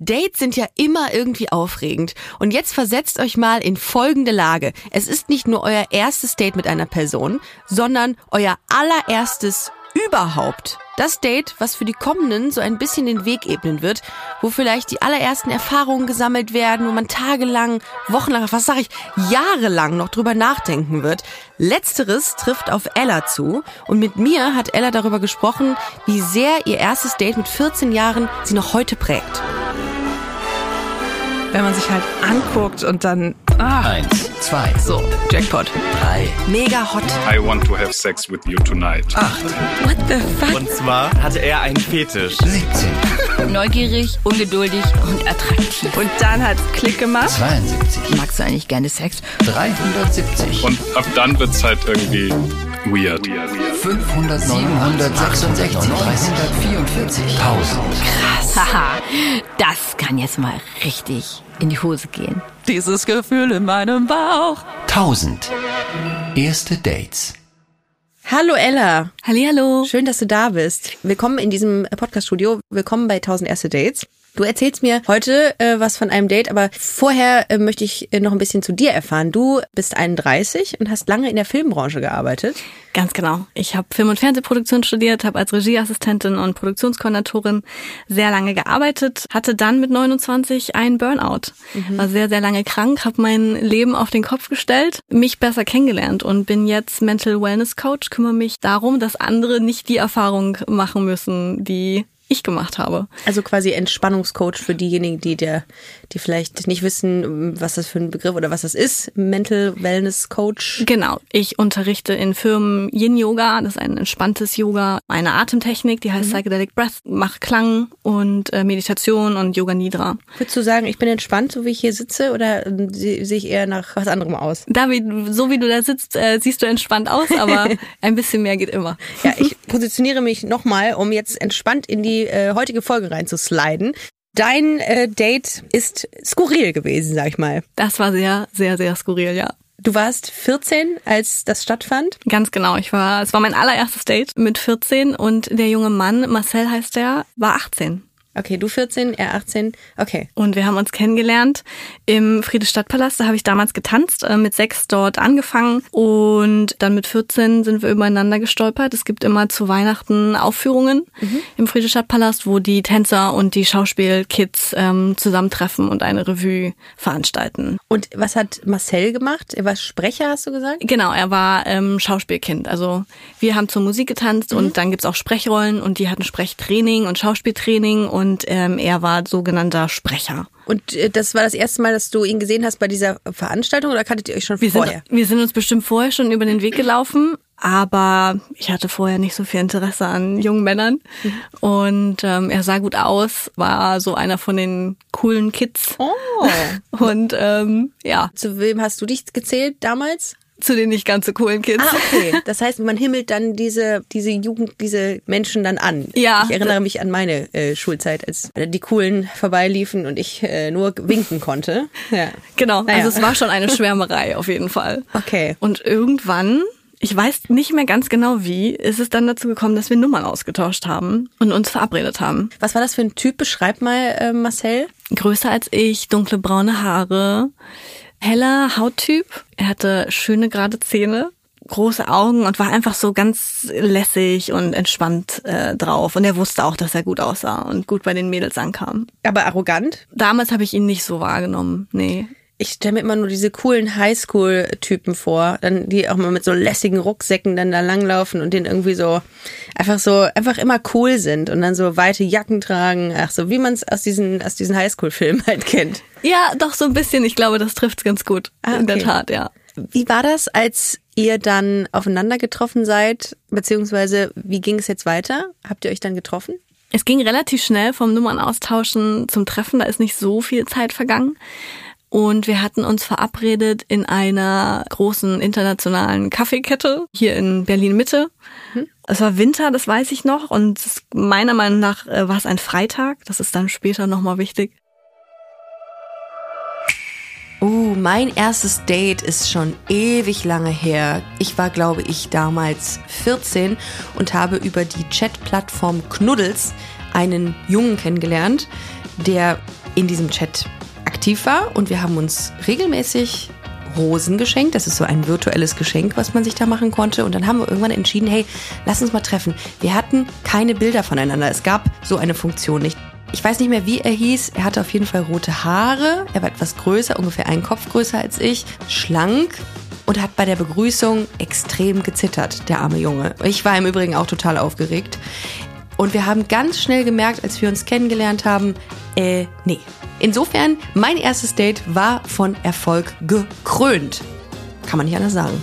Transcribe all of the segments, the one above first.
Dates sind ja immer irgendwie aufregend. Und jetzt versetzt euch mal in folgende Lage. Es ist nicht nur euer erstes Date mit einer Person, sondern euer allererstes überhaupt. Das Date, was für die kommenden so ein bisschen den Weg ebnen wird, wo vielleicht die allerersten Erfahrungen gesammelt werden, wo man tagelang, wochenlang, was sag ich, jahrelang noch drüber nachdenken wird. Letzteres trifft auf Ella zu und mit mir hat Ella darüber gesprochen, wie sehr ihr erstes Date mit 14 Jahren sie noch heute prägt wenn man sich halt anguckt und dann. Ah. Eins, zwei. So, Jackpot. Drei. Mega hot. I want to have sex with you tonight. Acht. What the fuck? Und zwar hatte er einen Fetisch. 17. Neugierig, ungeduldig und attraktiv. Und dann hat's Klick gemacht. 72. Magst du eigentlich gerne Sex? 370. Und ab dann wird's halt irgendwie weird. 500, 766, 344. 1000. Haha, das kann jetzt mal richtig in die Hose gehen. Dieses Gefühl in meinem Bauch. 1000. Erste Dates. Hallo Ella. Hallihallo. Schön, dass du da bist. Willkommen in diesem Podcast-Studio. Willkommen bei 1000 erste Dates. Du erzählst mir heute äh, was von einem Date, aber vorher äh, möchte ich äh, noch ein bisschen zu dir erfahren. Du bist 31 und hast lange in der Filmbranche gearbeitet. Ganz genau. Ich habe Film- und Fernsehproduktion studiert, habe als Regieassistentin und Produktionskoordinatorin sehr lange gearbeitet, hatte dann mit 29 einen Burnout, mhm. war sehr, sehr lange krank, habe mein Leben auf den Kopf gestellt, mich besser kennengelernt und bin jetzt Mental Wellness Coach, kümmere mich darum, dass andere nicht die Erfahrung machen müssen, die ich gemacht habe. Also quasi Entspannungscoach für diejenigen, die der, die vielleicht nicht wissen, was das für ein Begriff oder was das ist. Mental Wellness Coach. Genau. Ich unterrichte in Firmen Yin Yoga. Das ist ein entspanntes Yoga, eine Atemtechnik, die heißt mhm. Psychedelic Breath, macht Klang und äh, Meditation und Yoga Nidra. Würdest du sagen, ich bin entspannt, so wie ich hier sitze, oder ähm, sehe ich eher nach was anderem aus? David, so wie du da sitzt, äh, siehst du entspannt aus, aber ein bisschen mehr geht immer. Ja, ich positioniere mich nochmal, um jetzt entspannt in die äh, heutige Folge reinzusliden. Dein äh, Date ist skurril gewesen, sag ich mal. Das war sehr, sehr, sehr skurril, ja. Du warst 14, als das stattfand? Ganz genau. Ich war, es war mein allererstes Date mit 14 und der junge Mann, Marcel heißt der, war 18. Okay, du 14, er 18. Okay. Und wir haben uns kennengelernt im Friedrichstadtpalast. Da habe ich damals getanzt, äh, mit sechs dort angefangen und dann mit 14 sind wir übereinander gestolpert. Es gibt immer zu Weihnachten Aufführungen mhm. im Friedrichstadtpalast, wo die Tänzer und die Schauspielkids ähm, zusammentreffen und eine Revue veranstalten. Und was hat Marcel gemacht? Er war Sprecher, hast du gesagt? Genau, er war ähm, Schauspielkind. Also wir haben zur Musik getanzt mhm. und dann gibt's auch Sprechrollen und die hatten Sprechtraining und Schauspieltraining und und ähm, er war sogenannter Sprecher. Und äh, das war das erste Mal, dass du ihn gesehen hast bei dieser Veranstaltung oder kanntet ihr euch schon wir vorher? Sind, wir sind uns bestimmt vorher schon über den Weg gelaufen, aber ich hatte vorher nicht so viel Interesse an jungen Männern. Mhm. Und ähm, er sah gut aus, war so einer von den coolen Kids. Oh. Und ähm, ja. Zu wem hast du dich gezählt damals? Zu den nicht ganz so coolen Kids. Ah, okay. Das heißt, man himmelt dann diese, diese Jugend, diese Menschen dann an. Ja. Ich erinnere mich an meine äh, Schulzeit, als die coolen vorbeiliefen und ich äh, nur winken konnte. Ja. Genau. Naja. Also es war schon eine Schwärmerei auf jeden Fall. Okay. Und irgendwann ich weiß nicht mehr ganz genau wie, ist es dann dazu gekommen, dass wir Nummern ausgetauscht haben und uns verabredet haben. Was war das für ein Typ? Beschreib mal, äh, Marcel. Größer als ich, dunkle braune Haare, heller Hauttyp. Er hatte schöne gerade Zähne, große Augen und war einfach so ganz lässig und entspannt äh, drauf. Und er wusste auch, dass er gut aussah und gut bei den Mädels ankam. Aber arrogant? Damals habe ich ihn nicht so wahrgenommen. Nee. Ich stelle mir immer nur diese coolen Highschool-Typen vor, dann die auch mal mit so lässigen Rucksäcken dann da langlaufen und den irgendwie so einfach so einfach immer cool sind und dann so weite Jacken tragen, ach so wie man es aus diesen aus diesen Highschool-Filmen halt kennt. Ja, doch so ein bisschen. Ich glaube, das trifft ganz gut. Ah, okay. In der Tat, ja. Wie war das, als ihr dann aufeinander getroffen seid, beziehungsweise wie ging es jetzt weiter? Habt ihr euch dann getroffen? Es ging relativ schnell vom Nummern austauschen zum Treffen. Da ist nicht so viel Zeit vergangen. Und wir hatten uns verabredet in einer großen internationalen Kaffeekette hier in Berlin Mitte. Mhm. Es war Winter, das weiß ich noch. Und meiner Meinung nach äh, war es ein Freitag. Das ist dann später nochmal wichtig. Uh, mein erstes Date ist schon ewig lange her. Ich war, glaube ich, damals 14 und habe über die Chatplattform Knuddels einen Jungen kennengelernt, der in diesem Chat aktiv war und wir haben uns regelmäßig Rosen geschenkt. Das ist so ein virtuelles Geschenk, was man sich da machen konnte. Und dann haben wir irgendwann entschieden, hey, lass uns mal treffen. Wir hatten keine Bilder voneinander. Es gab so eine Funktion nicht. Ich weiß nicht mehr, wie er hieß. Er hatte auf jeden Fall rote Haare. Er war etwas größer, ungefähr einen Kopf größer als ich. Schlank und hat bei der Begrüßung extrem gezittert, der arme Junge. Ich war im Übrigen auch total aufgeregt. Und wir haben ganz schnell gemerkt, als wir uns kennengelernt haben, äh, nee. Insofern, mein erstes Date war von Erfolg gekrönt. Kann man nicht anders sagen.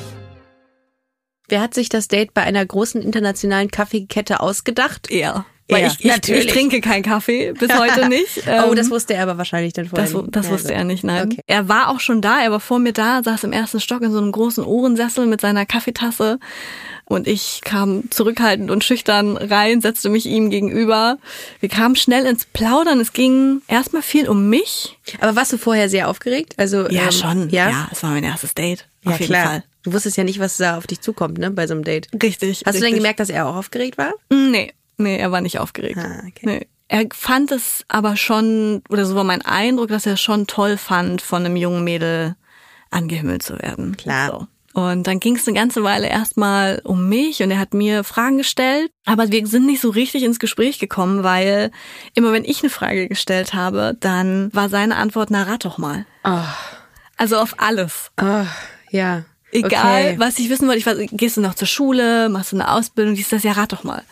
Wer hat sich das Date bei einer großen internationalen Kaffeekette ausgedacht? Er. Weil ich, ich, ich trinke keinen Kaffee, bis heute nicht. oh, Ähm, das wusste er aber wahrscheinlich dann vorher Das, das wusste er nicht, nein. Okay. Er war auch schon da, er war vor mir da, saß im ersten Stock in so einem großen Ohrensessel mit seiner Kaffeetasse. Und ich kam zurückhaltend und schüchtern rein, setzte mich ihm gegenüber. Wir kamen schnell ins Plaudern. Es ging erstmal viel um mich. Aber warst du vorher sehr aufgeregt? Also Ja, ähm, schon. Ja, Ja, es war mein erstes Date. Ja, auf jeden klar. Fall. Du wusstest ja nicht, was da auf dich zukommt, ne, bei so einem Date. Richtig. Hast du denn richtig. gemerkt, dass er auch aufgeregt war? Nee, nee, er war nicht aufgeregt. Ah, okay. nee. Er fand es aber schon, oder so war mein Eindruck, dass er es schon toll fand, von einem jungen Mädel angehimmelt zu werden. Klar. So. Und dann ging es eine ganze Weile erstmal um mich und er hat mir Fragen gestellt, aber wir sind nicht so richtig ins Gespräch gekommen, weil immer wenn ich eine Frage gestellt habe, dann war seine Antwort, na rat doch mal. Also auf alles. Oh, ja. Egal, Okay. was ich wissen wollte, ich weiß, gehst du noch zur Schule, machst du eine Ausbildung, dies, das, ja, rat doch mal.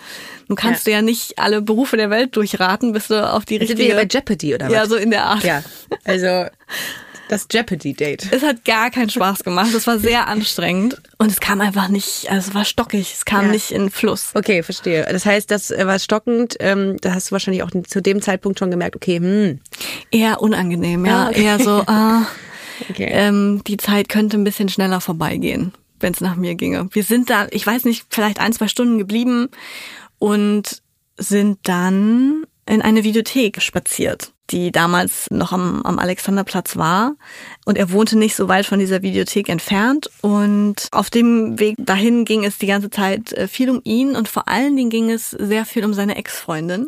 Du kannst du ja nicht alle Berufe der Welt durchraten, bis du auf die Sind wir richtige... bei Jeopardy oder was? ja, so in der Art. Ja, also das Jeopardy-Date. Es hat gar keinen Spaß gemacht, es war sehr anstrengend und es kam einfach nicht, also es war stockig, es kam Ja. nicht in Fluss. Okay, verstehe. Das heißt, das äh, war stockend. Ähm, da hast du wahrscheinlich auch zu dem Zeitpunkt schon gemerkt, okay, hm, Eher unangenehm, ja, Ah, okay. eher so, ah, okay. ähm, die Zeit könnte ein bisschen schneller vorbeigehen, wenn es nach mir ginge. Wir sind da, ich weiß nicht, vielleicht ein, zwei Stunden geblieben und sind dann in eine Videothek spaziert, die damals noch am, am Alexanderplatz war. Und er wohnte nicht so weit von dieser Videothek entfernt. Und auf dem Weg dahin ging es die ganze Zeit äh, viel um ihn und vor allen Dingen ging es sehr viel um seine Ex-Freundin.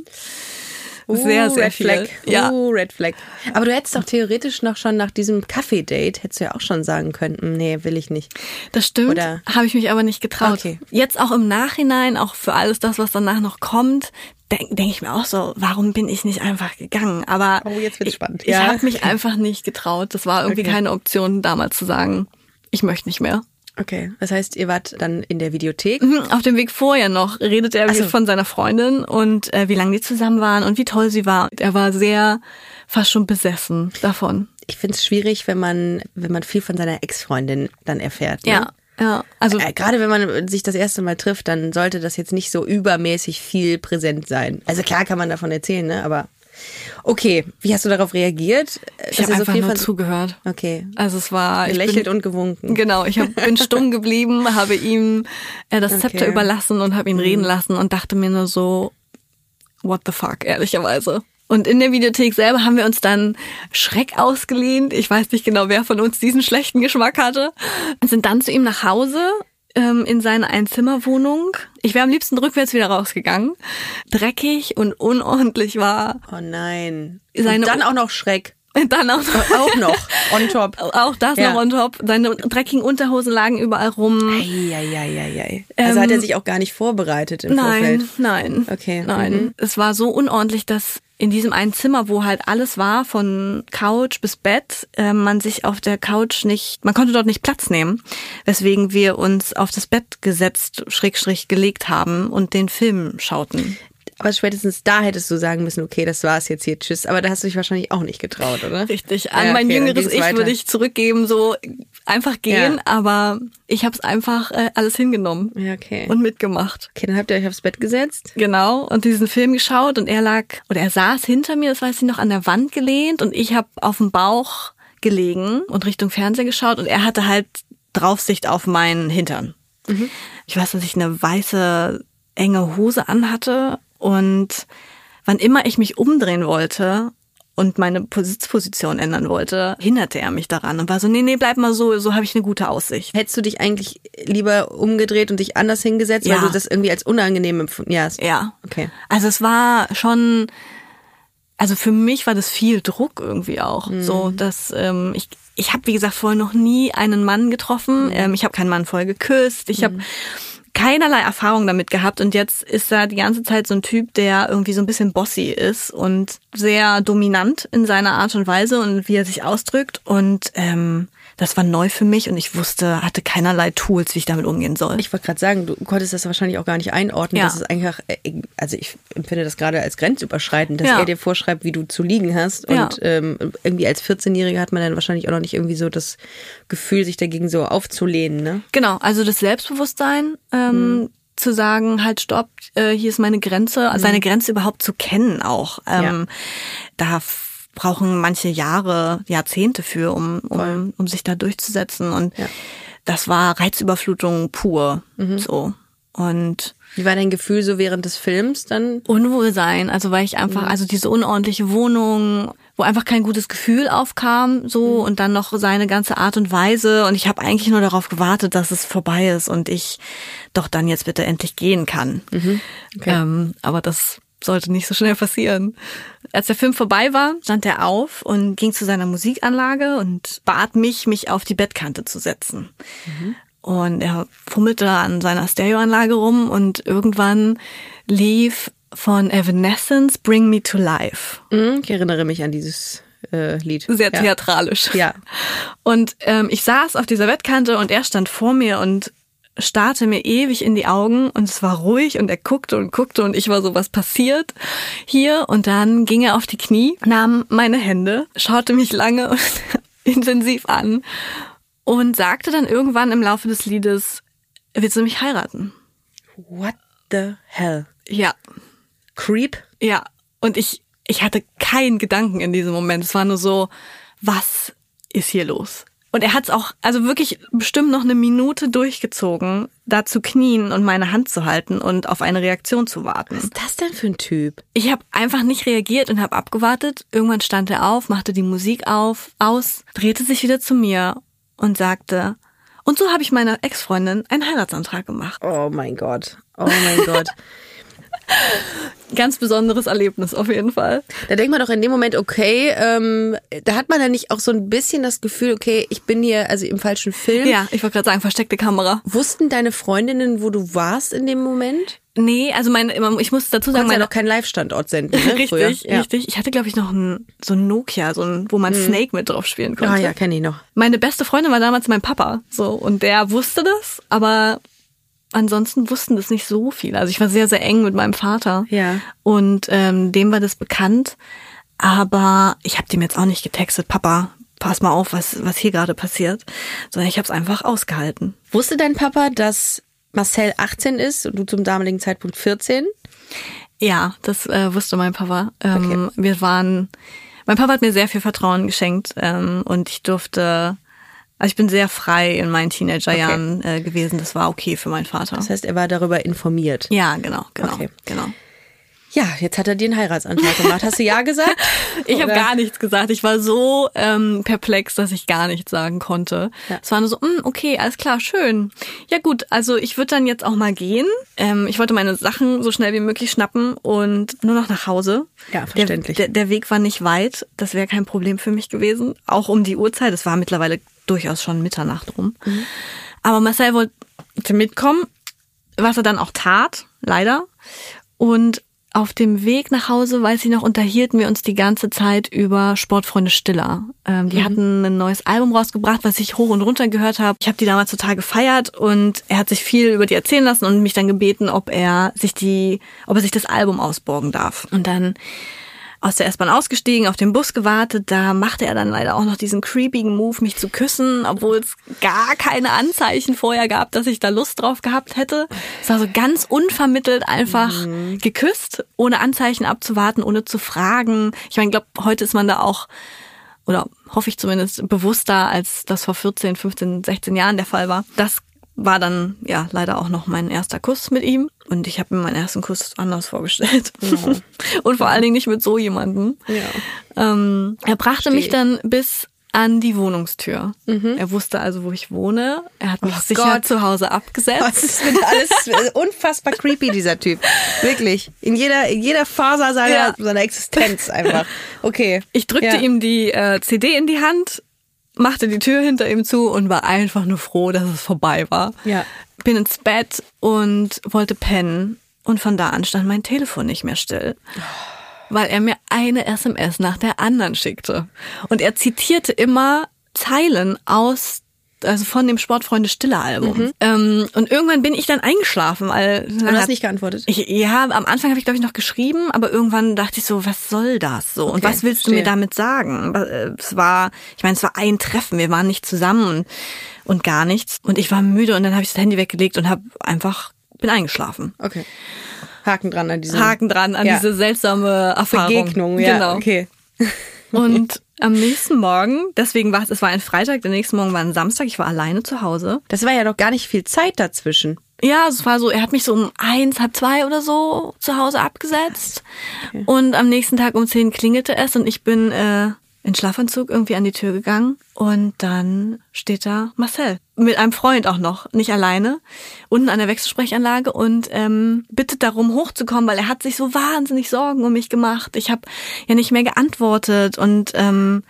Sehr, Uh, sehr Red viel. Flag. Ja. Uh, Red Flag. Aber du hättest doch theoretisch noch schon nach diesem Kaffee-Date, hättest du ja auch schon sagen können, nee, will ich nicht. Das stimmt, habe ich mich aber nicht getraut. Okay. Jetzt auch im Nachhinein, auch für alles das, was danach noch kommt, denke denk ich mir auch so, warum bin ich nicht einfach gegangen? Aber Oh, jetzt wird's ich, spannend. ich Ja. habe mich einfach nicht getraut. Das war irgendwie Okay. keine Option, damals zu sagen, ich möchte nicht mehr. Okay, das heißt, ihr wart dann in der Videothek. Mhm, Auf dem Weg vorher noch redet er so. von seiner Freundin und äh, wie lange die zusammen waren und wie toll sie war. Er war sehr fast schon besessen davon. Ich finde es schwierig, wenn man, wenn man viel von seiner Ex-Freundin dann erfährt. Ne? Ja, ja. Also Äh, Gerade wenn man sich das erste Mal trifft, dann sollte das jetzt nicht so übermäßig viel präsent sein. Also klar kann man davon erzählen, ne? Aber okay, wie hast du darauf reagiert? ich habe einfach nur zugehört. Okay. Also es war ich bin- Gelächelt und gewunken. Genau, ich hab, bin stumm geblieben, habe ihm äh, das Zepter Okay. überlassen und habe ihn reden lassen und dachte mir nur so, what the fuck, ehrlicherweise. Und in der Videothek selber haben wir uns dann Schreck ausgelehnt. Ich weiß nicht genau, wer von uns diesen schlechten Geschmack hatte. Und sind dann zu ihm nach Hause ähm, in seine Einzimmerwohnung. Ich wäre am liebsten rückwärts wieder rausgegangen. Dreckig und unordentlich war. Oh nein. Seine- und dann auch noch Schreck. Dann auch noch, Auch noch. On top. auch das Ja. noch on top. Seine dreckigen Unterhosen lagen überall rum. Eieieiei. Also hat er sich auch gar nicht vorbereitet im Ähm, Nein, Vorfeld. nein. Okay, Nein. mhm. Es war so unordentlich, dass in diesem einen Zimmer, wo halt alles war, von Couch bis Bett, äh, man sich auf der Couch nicht, man konnte dort nicht Platz nehmen, weswegen wir uns auf das Bett gesetzt, schrägstrich gelegt haben und den Film schauten. Aber spätestens da hättest du sagen müssen, okay, das war's jetzt hier, tschüss. Aber da hast du dich wahrscheinlich auch nicht getraut, oder? Richtig. An Ja, mein okay, dann jüngeres Ich weiter. würde ich zurückgeben, so einfach gehen, Ja. aber ich habe es einfach äh, alles hingenommen Ja, okay. und mitgemacht. okay, dann habt ihr euch aufs Bett gesetzt. Genau, und diesen Film geschaut und er lag, oder er saß hinter mir, das weiß ich noch, an der Wand gelehnt und ich habe auf dem Bauch gelegen und Richtung Fernseher geschaut und er hatte halt Draufsicht auf meinen Hintern. Ich weiß, dass ich eine weiße, enge Hose anhatte und wann immer ich mich umdrehen wollte und meine Sitzposition ändern wollte, hinderte er mich daran und war so, nee, nee, bleib mal so, so habe ich eine gute Aussicht. Hättest du dich eigentlich lieber umgedreht und dich anders hingesetzt, Ja. weil du das irgendwie als unangenehm empfunden Ja. Ja. Okay. Also es war schon also für mich war das viel Druck irgendwie auch. So, dass ähm, ich, ich habe, wie gesagt, vorher noch nie einen Mann getroffen. Ähm, ich habe keinen Mann vorher geküsst. Ich habe keinerlei Erfahrung damit gehabt und jetzt ist da die ganze Zeit so ein Typ, der irgendwie so ein bisschen bossy ist und sehr dominant in seiner Art und Weise und wie er sich ausdrückt und ähm, das war neu für mich und ich wusste, hatte keinerlei Tools, wie ich damit umgehen soll. Ich wollte gerade sagen, du konntest das wahrscheinlich auch gar nicht einordnen. Ja. Das ist eigentlich, äh, also ich empfinde das gerade als grenzüberschreitend, dass Ja. er dir vorschreibt, wie du zu liegen hast. Ja. Und ähm, irgendwie als 14-Jähriger hat man dann wahrscheinlich auch noch nicht irgendwie so das Gefühl, sich dagegen so aufzulehnen. Ne? Genau, also das Selbstbewusstsein, ähm, zu sagen, halt stopp, äh, hier ist meine Grenze, also seine Grenze überhaupt zu kennen auch. Ähm, Da f- brauchen manche Jahre, Jahrzehnte für, um, um, um sich da durchzusetzen. Und Ja. das war Reizüberflutung pur. So. Und Wie war dein Gefühl so während des Films dann? Unwohlsein, also weil ich einfach, also diese unordentliche Wohnung, wo einfach kein gutes Gefühl aufkam, so und dann noch seine ganze Art und Weise und ich habe eigentlich nur darauf gewartet, dass es vorbei ist und ich doch dann jetzt bitte endlich gehen kann. Ähm, aber das sollte nicht so schnell passieren. Als der Film vorbei war, stand er auf und ging zu seiner Musikanlage und bat mich, mich auf die Bettkante zu setzen. Und er fummelte an seiner Stereoanlage rum und irgendwann lief von Evanescence Bring Me to Life. Hm, Ich erinnere mich an dieses äh, Lied. Sehr ja. theatralisch. Ja. Und ähm, ich saß auf dieser Bettkante und er stand vor mir und starrte mir ewig in die Augen und es war ruhig und er guckte und guckte und ich war so, was passiert hier? Und dann ging er auf die Knie, nahm meine Hände, schaute mich lange und intensiv an und sagte dann irgendwann im Laufe des Liedes, willst du mich heiraten? What the hell? Ja, Creep? ja. Und ich, ich hatte keinen Gedanken in diesem Moment. Es war nur so, was ist hier los? Und er hat es auch, also wirklich bestimmt noch eine Minute durchgezogen, da zu knien und meine Hand zu halten und auf eine Reaktion zu warten. Was ist das denn für ein Typ? Ich habe einfach nicht reagiert und habe abgewartet. Irgendwann stand er auf, machte die Musik auf, aus, drehte sich wieder zu mir und sagte, und so habe ich meiner Ex-Freundin einen Heiratsantrag gemacht. Oh mein Gott. Oh mein Gott. Ganz besonderes Erlebnis auf jeden Fall. Da denkt man doch in dem Moment, okay, ähm, da hat man dann nicht auch so ein bisschen das Gefühl, okay, ich bin hier also im falschen Film. Ja, ich wollte gerade sagen, versteckte Kamera. Wussten deine Freundinnen, wo du warst in dem Moment? Nee, also meine, ich muss dazu sagen, kannst ja meine noch keinen Live-Standort senden, ne? richtig. Ja. richtig. Ich hatte glaube ich noch ein so ein Nokia, so ein, wo man Snake mit drauf spielen konnte. Ah ja, kenne ich noch. Meine beste Freundin war damals mein Papa, so und der wusste das, aber ansonsten wussten das nicht so viele. Also ich war sehr sehr eng mit meinem Vater. Ja. Und ähm, dem war das bekannt, aber ich habe dem jetzt auch nicht getextet, Papa, pass mal auf, was was hier gerade passiert, sondern ich habe es einfach ausgehalten. Wusste dein Papa, dass Marcel 18 ist und du zum damaligen Zeitpunkt 14? Ja, das äh, wusste mein Papa. Ähm, Wir waren, mein Papa hat mir sehr viel Vertrauen geschenkt ähm, und ich durfte, also ich bin sehr frei in meinen Teenagerjahren äh, gewesen. Das war okay für meinen Vater. Das heißt, er war darüber informiert. Ja, genau, genau, Okay. genau. Ja, jetzt hat er dir einen Heiratsantrag gemacht. Hast du ja gesagt? Ich habe gar nichts gesagt. Ich war so ähm, perplex, dass ich gar nichts sagen konnte. Ja. Es war nur so, "Mm, okay, alles klar, schön. Ja gut, also ich würde dann jetzt auch mal gehen. Ähm, ich wollte meine Sachen so schnell wie möglich schnappen und nur noch nach Hause. Ja, verständlich. Der, der, der Weg war nicht weit. Das wäre kein Problem für mich gewesen. Auch um die Uhrzeit. Es war mittlerweile durchaus schon Mitternacht rum. Mhm. Aber Marcel wollte mitkommen, was er dann auch tat, leider. Und auf dem Weg nach Hause, weiß ich noch, unterhielten wir uns die ganze Zeit über Sportfreunde Stiller. Ähm, die hatten ein neues Album rausgebracht, was ich hoch und runter gehört habe. Ich habe die damals total gefeiert und er hat sich viel über die erzählen lassen und mich dann gebeten, ob er sich die, ob er sich das Album ausborgen darf. Und dann aus der S-Bahn ausgestiegen, auf den Bus gewartet. Da machte er dann leider auch noch diesen creepigen Move, mich zu küssen, obwohl es gar keine Anzeichen vorher gab, dass ich da Lust drauf gehabt hätte. Es war so ganz unvermittelt einfach geküsst, ohne Anzeichen abzuwarten, ohne zu fragen. Ich meine, ich glaube, heute ist man da auch oder hoffe ich zumindest bewusster, als das vor 14, 15, 16 Jahren der Fall war. Das war dann ja leider auch noch mein erster Kuss mit ihm und ich habe mir meinen ersten Kuss anders vorgestellt und vor allen Dingen nicht mit so jemandem. Ähm, er brachte mich dann bis an die Wohnungstür. Er wusste also, wo ich wohne. Er hat mich Oh sicher Gott. zu Hause Das abgesetzt. ist mit alles unfassbar creepy, dieser Typ. Wirklich. In jeder, in jeder Faser seiner, Ja. seiner Existenz einfach. Okay. Ich drückte Ja. ihm die äh, CD in die Hand, machte die Tür hinter ihm zu und war einfach nur froh, dass es vorbei war. Ja. Bin ins Bett und wollte pennen. Und von da an stand mein Telefon nicht mehr still. Weil er mir eine SMS nach der anderen schickte. Und er zitierte immer Zeilen aus also von dem Sportfreunde Stille Album. Ähm, und irgendwann bin ich dann eingeschlafen, weil Mhm. du hast nicht geantwortet? Ich, ja, am Anfang habe ich glaube ich noch geschrieben, aber irgendwann dachte ich so, was soll das so? Und Okay, was willst du mir verstehe. damit sagen? Äh, Es war, ich meine, es war ein Treffen, wir waren nicht zusammen und, und gar nichts. Und ich war müde und dann habe ich das Handy weggelegt und habe einfach bin eingeschlafen. Okay. Haken dran an diese Haken dran an Ja. diese seltsame Erfahrung. Begegnung. Ja, Genau. okay. Und am nächsten Morgen, deswegen war es, es war ein Freitag, der nächste Morgen war ein Samstag, ich war alleine zu Hause. Das war ja doch gar nicht viel Zeit dazwischen. Ja, es war so, er hat mich so um eins, halb zwei oder so zu Hause abgesetzt. Und am nächsten Tag um zehn klingelte es und ich bin äh, in Schlafanzug irgendwie an die Tür gegangen. Und dann steht da Marcel. Mit einem Freund auch noch, nicht alleine, unten an der Wechselsprechanlage und ähm, bittet darum, hochzukommen, weil er hat sich so wahnsinnig Sorgen um mich gemacht. Ich habe ja nicht mehr geantwortet und ähm,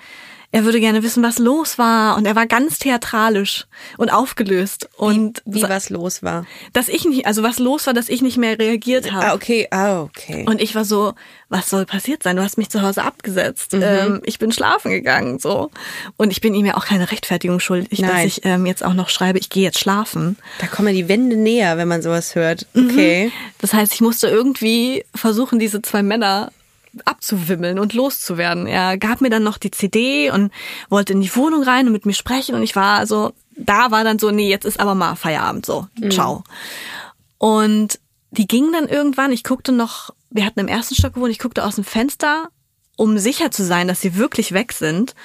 er würde gerne wissen, was los war. Und er war ganz theatralisch und aufgelöst. Und Wie sa- was los war. dass ich nicht, also was los war, dass ich nicht mehr reagiert habe. Ah, okay. Ah, okay. Und ich war so, was soll passiert sein? Du hast mich zu Hause abgesetzt. Mhm. Ähm, ich bin schlafen gegangen, so. Und ich bin ihm ja auch keine Rechtfertigung schuldig, dass Nein. ich ähm, jetzt auch noch schreibe, ich gehe jetzt schlafen. da kommen ja die Wände näher, wenn man sowas hört. Mhm. Okay. Das heißt, ich musste irgendwie versuchen, diese zwei Männer abzuwimmeln und loszuwerden. Er gab mir dann noch die CD und wollte in die Wohnung rein und mit mir sprechen und ich war also, da war dann so, nee, jetzt ist aber mal Feierabend, so, ciao. Und die gingen dann irgendwann, ich guckte noch, wir hatten im ersten Stock gewohnt, ich guckte aus dem Fenster, um sicher zu sein, dass sie wirklich weg sind.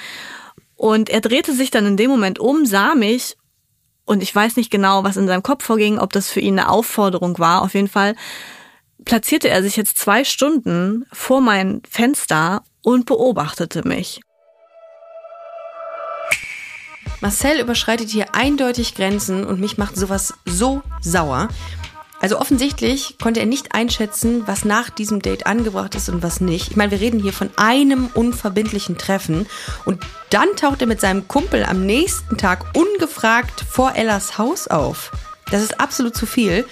Und er drehte sich dann in dem Moment um, sah mich und ich weiß nicht genau, was in seinem Kopf vorging, ob das für ihn eine Aufforderung war. Auf jeden Fall platzierte er sich jetzt zwei Stunden vor mein Fenster und beobachtete mich. Marcel überschreitet hier eindeutig Grenzen und mich macht sowas so sauer. Also offensichtlich konnte er nicht einschätzen, was nach diesem Date angebracht ist und was nicht. Ich meine, wir reden hier von einem unverbindlichen Treffen und dann taucht er mit seinem Kumpel am nächsten Tag ungefragt vor Ellas Haus auf. Das ist absolut zu viel.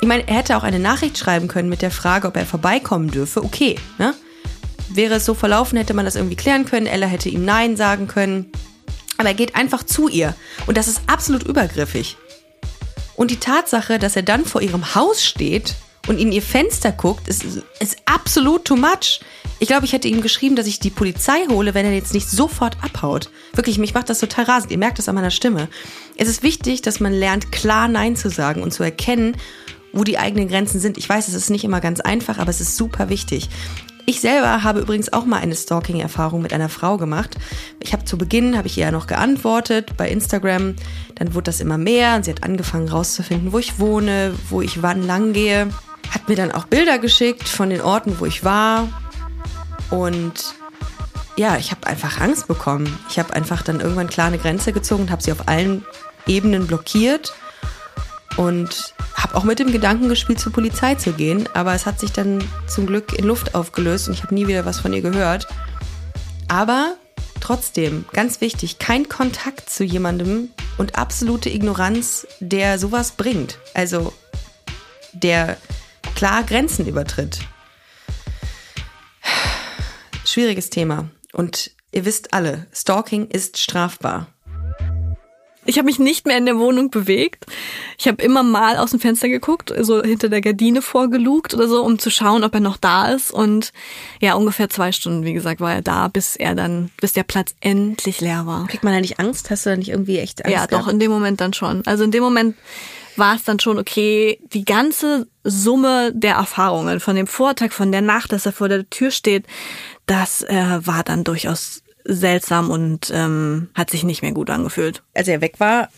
Ich meine, er hätte auch eine Nachricht schreiben können mit der Frage, ob er vorbeikommen dürfe. Okay, ne? Wäre es so verlaufen, hätte man das irgendwie klären können. Ella hätte ihm Nein sagen können. Aber er geht einfach zu ihr. Und das ist absolut übergriffig. Und die Tatsache, dass er dann vor ihrem Haus steht und in ihr Fenster guckt, ist, ist absolut too much. Ich glaube, ich hätte ihm geschrieben, dass ich die Polizei hole, wenn er jetzt nicht sofort abhaut. Wirklich, mich macht das total rasend. Ihr merkt das an meiner Stimme. Es ist wichtig, dass man lernt, klar Nein zu sagen und zu erkennen, wo die eigenen Grenzen sind. Ich weiß, es ist nicht immer ganz einfach, aber es ist super wichtig. Ich selber habe übrigens auch mal eine Stalking-Erfahrung mit einer Frau gemacht. Ich habe zu Beginn, habe ich ihr ja noch geantwortet bei Instagram. Dann wurde das immer mehr und sie hat angefangen rauszufinden, wo ich wohne, wo ich wann lang gehe. Hat mir dann auch Bilder geschickt von den Orten, wo ich war. Und ja, ich habe einfach Angst bekommen. Ich habe einfach dann irgendwann klar eine Grenze gezogen und habe sie auf allen Ebenen blockiert und habe auch mit dem Gedanken gespielt, zur Polizei zu gehen. Aber es hat sich dann zum Glück in Luft aufgelöst und ich habe nie wieder was von ihr gehört. Aber trotzdem, ganz wichtig, kein Kontakt zu jemandem und absolute Ignoranz, der sowas bringt. Also der klar Grenzen übertritt. Schwieriges Thema. Und ihr wisst alle, Stalking ist strafbar. Ich habe mich nicht mehr in der Wohnung bewegt. Ich habe immer mal aus dem Fenster geguckt, so hinter der Gardine vorgelugt oder so, um zu schauen, ob er noch da ist. Und ja, ungefähr zwei Stunden, wie gesagt, war er da, bis er dann, bis der Platz endlich leer war. Kriegt man da nicht Angst? Hast du da nicht irgendwie echt Angst? Ja, doch, gehabt? in dem Moment dann schon. Also in dem Moment war es dann schon okay, die ganze Summe der Erfahrungen von dem Vortag, von der Nacht, dass er vor der Tür steht, das äh, war dann durchaus seltsam und ähm, hat sich nicht mehr gut angefühlt. Als er weg war,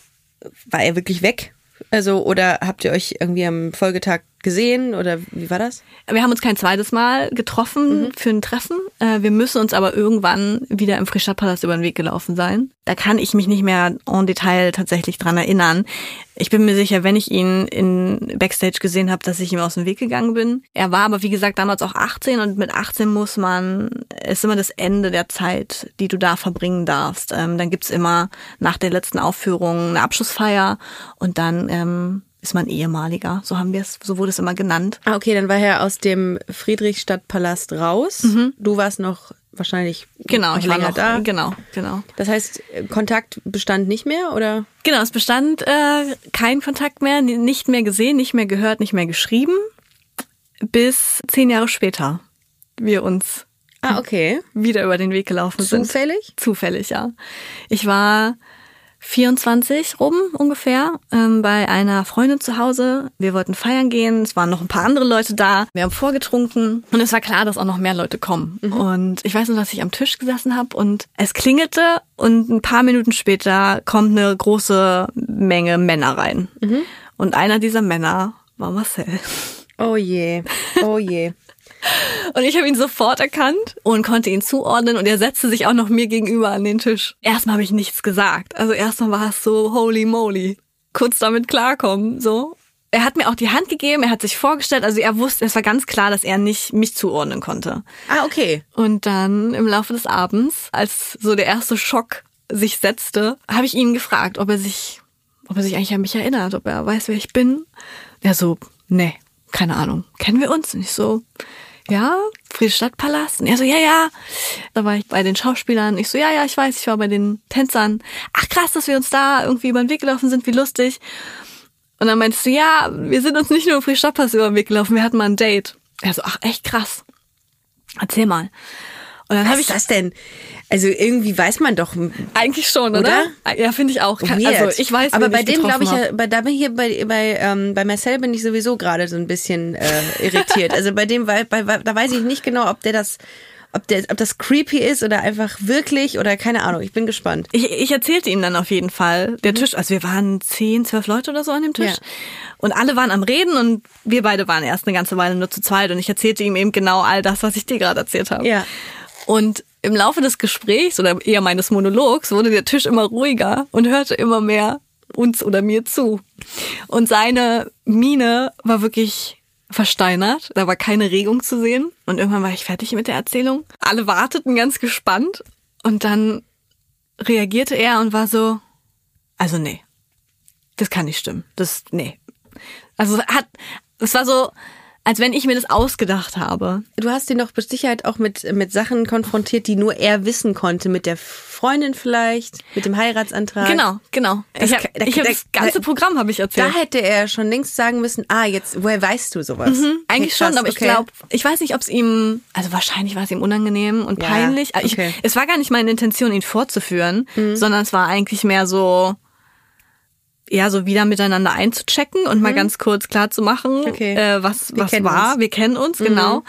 war er wirklich weg? Also, oder habt ihr euch irgendwie am Folgetag gesehen oder wie war das? Wir haben uns kein zweites Mal getroffen für ein Treffen. Äh, Wir müssen uns aber irgendwann wieder im Frischstadtpalast über den Weg gelaufen sein. Da kann ich mich nicht mehr en Detail tatsächlich dran erinnern. Ich bin mir sicher, wenn ich ihn in Backstage gesehen habe, dass ich ihm aus dem Weg gegangen bin. Er war aber, wie gesagt, damals auch 18 und mit 18 muss man, ist immer das Ende der Zeit, die du da verbringen darfst. Ähm, dann gibt's immer nach der letzten Aufführung eine Abschlussfeier und dann ähm, ist man ehemaliger. So haben wir es, so wurde es immer genannt. Ah, okay, dann war er aus dem Friedrichstadtpalast raus. Du warst noch wahrscheinlich Genau, noch ich war länger noch, da. Genau, genau. Das heißt, Kontakt bestand nicht mehr oder? Genau, es bestand äh, kein Kontakt mehr, ni- nicht mehr gesehen, nicht mehr gehört, nicht mehr geschrieben, bis zehn Jahre später wir uns Ah, okay. wieder über den Weg gelaufen sind. Zufällig? Zufällig, ja. Ich war 24 rum ungefähr ähm, bei einer Freundin zu Hause. Wir wollten feiern gehen. Es waren noch ein paar andere Leute da. Wir haben vorgetrunken und es war klar, dass auch noch mehr Leute kommen. Und ich weiß noch, dass ich am Tisch gesessen habe und es klingelte und ein paar Minuten später kommt eine große Menge Männer rein. Und einer dieser Männer war Marcel. Oh je. Oh je. Und ich habe ihn sofort erkannt und konnte ihn zuordnen und er setzte sich auch noch mir gegenüber an den Tisch. Erstmal habe ich nichts gesagt. Also erstmal war es so holy moly. Kurz damit klarkommen, so. Er hat mir auch die Hand gegeben, er hat sich vorgestellt, also er wusste, es war ganz klar, dass er nicht mich zuordnen konnte. Ah, okay. Und dann im Laufe des Abends, als so der erste Schock sich setzte, habe ich ihn gefragt, ob er sich, ob er sich eigentlich an mich erinnert, ob er weiß, wer ich bin. Er so, nee, keine Ahnung. Kennen wir uns? Und ich so, ja, Friedrichstadtpalast. Und er so, ja, ja. Da war ich bei den Schauspielern. Ich so, ja, ja, ich weiß, ich war bei den Tänzern. Ach krass, dass wir uns da irgendwie über den Weg gelaufen sind, wie lustig. Und dann meinst du, ja, wir sind uns nicht nur im Friedrichstadtpalast über den Weg gelaufen, wir hatten mal ein Date. Er so, ach echt krass. Erzähl mal. Und dann Was habe ich das denn? Also irgendwie weiß man doch. eigentlich schon, oder? Oder? Ja, finde ich auch. Weird. Also ich weiß, aber bei dem glaube ich, ja, bei, da bin ich hier bei bei ähm, bei Marcel bin ich sowieso gerade so ein bisschen äh, irritiert. Also bei dem, weil bei, da weiß ich nicht genau, ob der das, ob der, ob das creepy ist oder einfach wirklich oder keine Ahnung. Ich bin gespannt. Ich, ich erzählte ihm dann auf jeden Fall. Der Tisch, also wir waren zehn, zwölf Leute oder so an dem Tisch. Ja. Und alle waren am Reden und wir beide waren erst eine ganze Weile nur zu zweit und ich erzählte ihm eben genau all das, was ich dir gerade erzählt habe. Ja. Und im Laufe des Gesprächs oder eher meines Monologs wurde der Tisch immer ruhiger und hörte immer mehr uns oder mir zu. Und seine Miene war wirklich versteinert. Da war keine Regung zu sehen. Und irgendwann war ich fertig mit der Erzählung. Alle warteten ganz gespannt. Und dann reagierte er und war so, also nee, das kann nicht stimmen. Das, nee. Also hat, es war so, als wenn ich mir das ausgedacht habe. Du hast ihn doch mit Sicherheit auch mit mit Sachen konfrontiert, die nur er wissen konnte. Mit der Freundin vielleicht, mit dem Heiratsantrag. Genau, genau. Das ich habe da- ich hab da- das ganze da- Programm habe ich erzählt. Da hätte er schon längst sagen müssen, ah, jetzt, woher weißt du sowas? Mhm, Eigentlich Okay, krass, schon, aber ich okay. glaube, ich weiß nicht, ob es ihm, also wahrscheinlich war es ihm unangenehm und Ja, peinlich. Okay. Mhm. Ich, es war gar nicht meine Intention, ihn vorzuführen, sondern es war eigentlich mehr so, ja, so wieder miteinander einzuchecken und mal ganz kurz klar zu machen, Mhm. Okay. äh, was, Wir was war. uns. Mhm. Wir kennen uns, genau.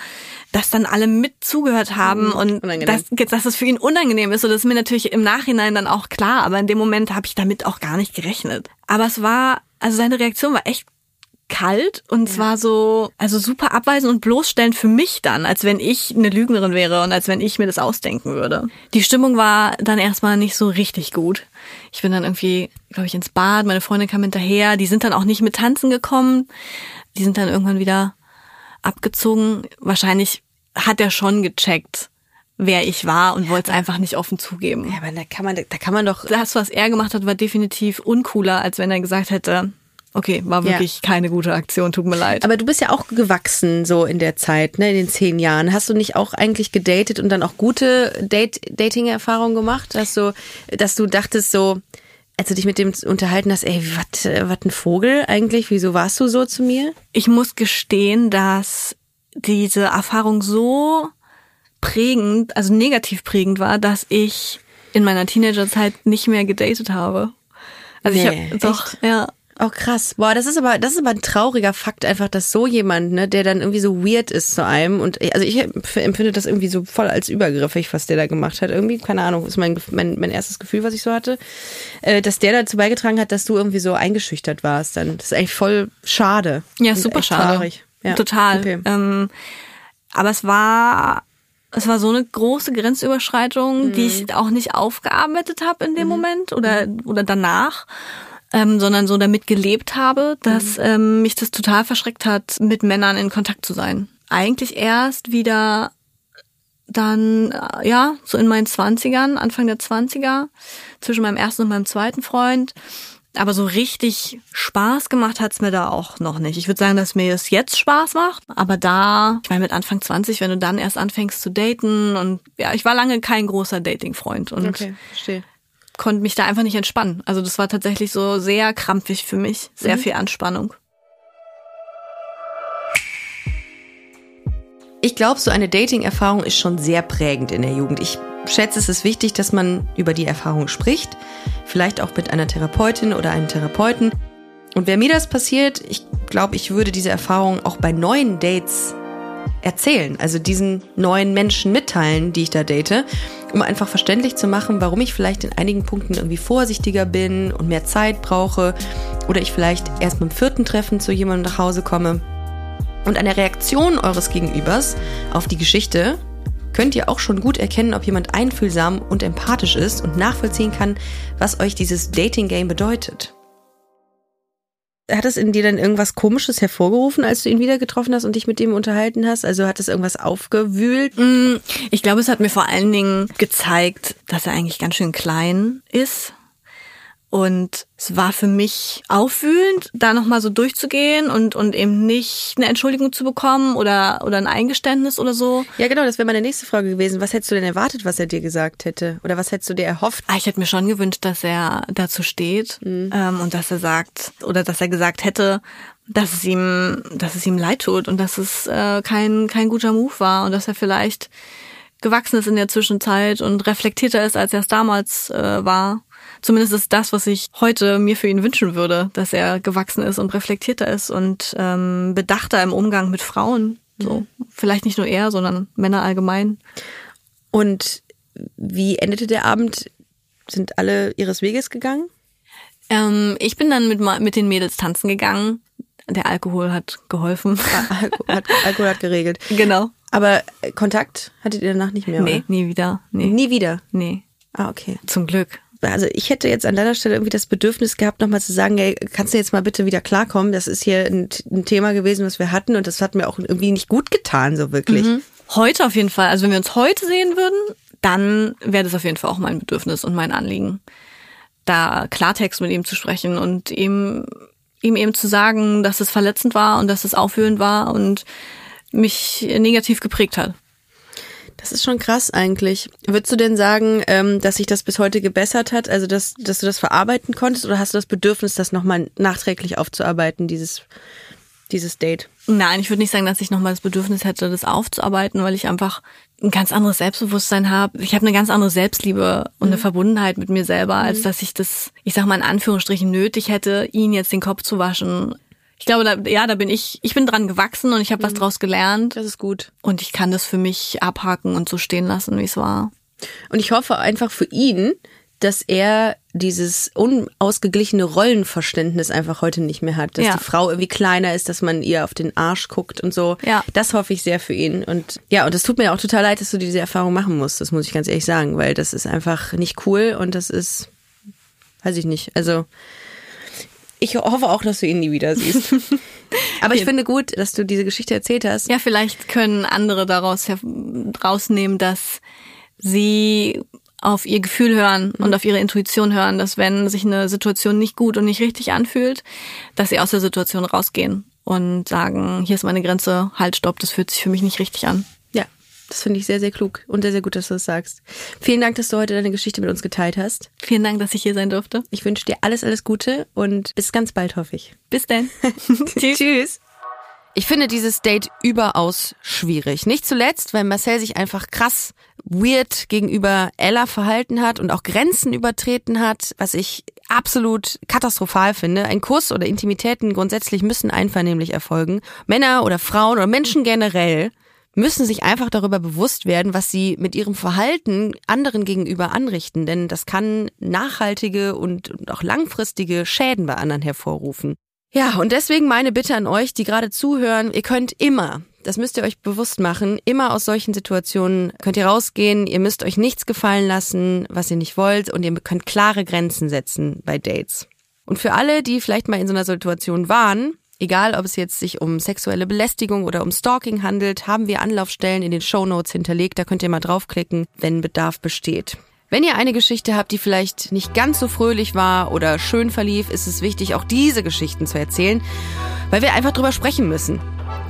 Dass dann alle mit zugehört haben und Unangenehm. dass, dass das für ihn unangenehm ist. Und das ist mir natürlich im Nachhinein dann auch klar, aber in dem Moment habe ich damit auch gar nicht gerechnet. Aber es war, also seine Reaktion war echt kalt und es war so, also super abweisend und bloßstellend für mich dann, als wenn ich eine Lügnerin wäre und als wenn ich mir das ausdenken würde. Die Stimmung war dann erstmal nicht so richtig gut. Ich bin dann irgendwie, glaube ich, ins Bad, meine Freundin kam hinterher, die sind dann auch nicht mit tanzen gekommen. Die sind dann irgendwann wieder abgezogen. Wahrscheinlich hat er schon gecheckt, wer ich war und wollte es einfach nicht offen zugeben. Ja, aber da kann man, da kann man doch. Das, was er gemacht hat, war definitiv uncooler, als wenn er gesagt hätte, okay, war wirklich keine gute Aktion, tut mir leid. Aber du bist ja auch gewachsen so in der Zeit, ne, in den zehn Jahren. Hast du nicht auch eigentlich gedatet und dann auch gute Date Dating-Erfahrungen gemacht? Dass du, dass du dachtest so, als du dich mit dem unterhalten hast, ey, was was ein Vogel eigentlich? Wieso warst du so zu mir? ich muss gestehen, dass diese Erfahrung so prägend, also negativ prägend war, dass ich in meiner Teenagerzeit nicht mehr gedatet habe. Also ich Nee, habe doch, ja, Oh krass. Boah, das ist aber das ist aber ein trauriger Fakt einfach, dass so jemand, ne, der dann irgendwie so weird ist zu einem und also ich empfinde das irgendwie so voll als übergriffig, was der da gemacht hat. Irgendwie keine Ahnung, ist mein mein, mein erstes Gefühl, was ich so hatte, äh, dass der dazu beigetragen hat, dass du irgendwie so eingeschüchtert warst. Dann das ist eigentlich voll schade. Ja, super schade. Traurig. Ja. Total. Okay. Ähm, aber es war, es war so eine große Grenzüberschreitung, die Mhm. ich auch nicht aufgearbeitet habe in dem Moment oder, oder danach. Ähm, sondern so damit gelebt habe, dass Mhm. ähm, mich das total verschreckt hat, mit Männern in Kontakt zu sein. Eigentlich erst wieder dann, äh, ja, so in meinen Zwanzigern, Anfang der Zwanziger, zwischen meinem ersten und meinem zweiten Freund. Aber so richtig Spaß gemacht hat's mir da auch noch nicht. Ich würde sagen, dass mir es jetzt Spaß macht. Aber da, ich meine, mit Anfang 20, wenn du dann erst anfängst zu daten und ja, ich war lange kein großer Dating-Freund und Okay, verstehe. Konnte mich da einfach nicht entspannen. Also das war tatsächlich so sehr krampfig für mich, sehr viel Anspannung. Ich glaube, so eine Dating-Erfahrung ist schon sehr prägend in der Jugend. Ich schätze, es ist wichtig, dass man über die Erfahrung spricht. Vielleicht auch mit einer Therapeutin oder einem Therapeuten. Und wäre mir das passiert, ich glaube, ich würde diese Erfahrung auch bei neuen Dates erzählen. Also diesen neuen Menschen mitteilen, die ich da date, um einfach verständlich zu machen, warum ich vielleicht in einigen Punkten irgendwie vorsichtiger bin und mehr Zeit brauche. Oder ich vielleicht erst beim vierten Treffen zu jemandem nach Hause komme. Und an der Reaktion eures Gegenübers auf die Geschichte könnt ihr auch schon gut erkennen, ob jemand einfühlsam und empathisch ist und nachvollziehen kann, was euch dieses Dating-Game bedeutet. Hat es in dir dann irgendwas Komisches hervorgerufen, als du ihn wieder getroffen hast und dich mit ihm unterhalten hast? Also hat es irgendwas aufgewühlt? Mm, Ich glaube, es hat mir vor allen Dingen gezeigt, dass er eigentlich ganz schön klein ist. Und es war für mich aufwühlend, da nochmal so durchzugehen und, und eben nicht eine Entschuldigung zu bekommen oder, oder ein Eingeständnis oder so. Ja, genau, das wäre meine nächste Frage gewesen. Was hättest du denn erwartet, was er dir gesagt hätte? Oder was hättest du dir erhofft? Ah, Ich hätte mir schon gewünscht, dass er dazu steht ähm, und dass er sagt oder dass er gesagt hätte, dass es ihm, dass es ihm leid tut und dass es äh, kein kein guter Move war und dass er vielleicht gewachsen ist in der Zwischenzeit und reflektierter ist, als er es damals äh, war. Zumindest ist das, was ich heute mir für ihn wünschen würde, dass er gewachsen ist und reflektierter ist und ähm, bedachter im Umgang mit Frauen. So, vielleicht nicht nur er, sondern Männer allgemein. Und wie endete der Abend? Sind alle ihres Weges gegangen? Ähm, ich bin dann mit, mit den Mädels tanzen gegangen. Der Alkohol hat geholfen. Alko hat, Alkohol hat geregelt. genau. Aber Kontakt hattet ihr danach nicht mehr? Nee, Oder? nie wieder. Nee. Nie wieder. Nee. Ah, okay. Zum Glück. Also ich hätte jetzt an deiner Stelle irgendwie das Bedürfnis gehabt, nochmal zu sagen, ey, kannst du jetzt mal bitte wieder klarkommen? Das ist hier ein, ein Thema gewesen, was wir hatten und das hat mir auch irgendwie nicht gut getan, so wirklich. Heute auf jeden Fall. Also wenn wir uns heute sehen würden, dann wäre das auf jeden Fall auch mein Bedürfnis und mein Anliegen, da Klartext mit ihm zu sprechen und ihm, ihm eben zu sagen, dass es verletzend war und dass es aufwühlend war und mich negativ geprägt hat. Das ist schon krass eigentlich. Würdest du denn sagen, ähm, dass sich das bis heute gebessert hat? Also, dass, dass du das verarbeiten konntest oder hast du das Bedürfnis, das nochmal nachträglich aufzuarbeiten, dieses, dieses Date? Nein, ich würde nicht sagen, dass ich nochmal das Bedürfnis hätte, das aufzuarbeiten, weil ich einfach ein ganz anderes Selbstbewusstsein habe. Ich habe eine ganz andere Selbstliebe und eine Verbundenheit mit mir selber, als dass ich das, ich sag mal in Anführungsstrichen, nötig hätte, ihn jetzt den Kopf zu waschen. Ich glaube, da, ja, da bin ich, ich bin dran gewachsen und ich habe was draus gelernt. Das ist gut. Und ich kann das für mich abhaken und so stehen lassen, wie es war. Und ich hoffe einfach für ihn, dass er dieses unausgeglichene Rollenverständnis einfach heute nicht mehr hat. Dass Ja. die Frau irgendwie kleiner ist, dass man ihr auf den Arsch guckt und so. Ja. Das hoffe ich sehr für ihn. Und ja, und es tut mir auch total leid, dass du diese Erfahrung machen musst. Das muss ich ganz ehrlich sagen, weil das ist einfach nicht cool und das ist, weiß ich nicht. Also, ich hoffe auch, dass du ihn nie wieder siehst. Aber ich finde gut, dass du diese Geschichte erzählt hast. Ja, vielleicht können andere daraus her- rausnehmen, dass sie auf ihr Gefühl hören und auf ihre Intuition hören, dass wenn sich eine Situation nicht gut und nicht richtig anfühlt, dass sie aus der Situation rausgehen und sagen, hier ist meine Grenze, halt, stopp, das fühlt sich für mich nicht richtig an. Das finde ich sehr, sehr klug und sehr, sehr gut, dass du das sagst. Vielen Dank, dass du heute deine Geschichte mit uns geteilt hast. Vielen Dank, dass ich hier sein durfte. Ich wünsche dir alles, alles Gute und bis ganz bald, hoffe ich. Bis dann. Tschüss. Ich finde dieses Date überaus schwierig. Nicht zuletzt, weil Marcel sich einfach krass weird gegenüber Ella verhalten hat und auch Grenzen übertreten hat, was ich absolut katastrophal finde. Ein Kuss oder Intimitäten grundsätzlich müssen einvernehmlich erfolgen. Männer oder Frauen oder Menschen generell müssen sich einfach darüber bewusst werden, was sie mit ihrem Verhalten anderen gegenüber anrichten, denn das kann nachhaltige und auch langfristige Schäden bei anderen hervorrufen. Ja, und deswegen meine Bitte an euch, die gerade zuhören, ihr könnt immer, das müsst ihr euch bewusst machen, immer aus solchen Situationen könnt ihr rausgehen, ihr müsst euch nichts gefallen lassen, was ihr nicht wollt und ihr könnt klare Grenzen setzen bei Dates. Und für alle, die vielleicht mal in so einer Situation waren, egal ob es jetzt sich um sexuelle Belästigung oder um Stalking handelt, haben wir Anlaufstellen in den Shownotes hinterlegt, da könnt ihr mal draufklicken, wenn Bedarf besteht. Wenn ihr eine Geschichte habt, die vielleicht nicht ganz so fröhlich war oder schön verlief, ist es wichtig, auch diese Geschichten zu erzählen, weil wir einfach drüber sprechen müssen.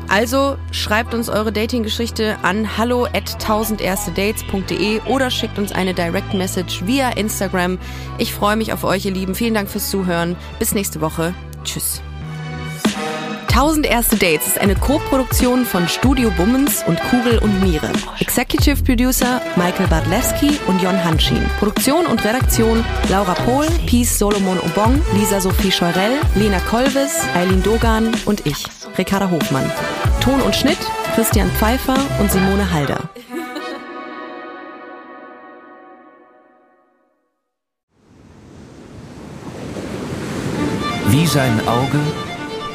Also schreibt uns eure Dating-Geschichte an hallo at 1000erstedates.de oder schickt uns eine Direct Message via Instagram. Ich freue mich auf euch, ihr Lieben. Vielen Dank fürs Zuhören. Bis nächste Woche. Tschüss. 1000 Erste Dates ist eine Co-Produktion von Studio Bummens und Kugel und Miere. Executive Producer Michael Badlewski und Jon Hanschin. Produktion und Redaktion Laura Pohl, Peace Solomon Obong, Lisa Sophie Scheurell, Lena Kolves, Eileen Dogan und ich, Ricarda Hofmann. Ton und Schnitt Christian Pfeiffer und Simone Halder. Wie sein Auge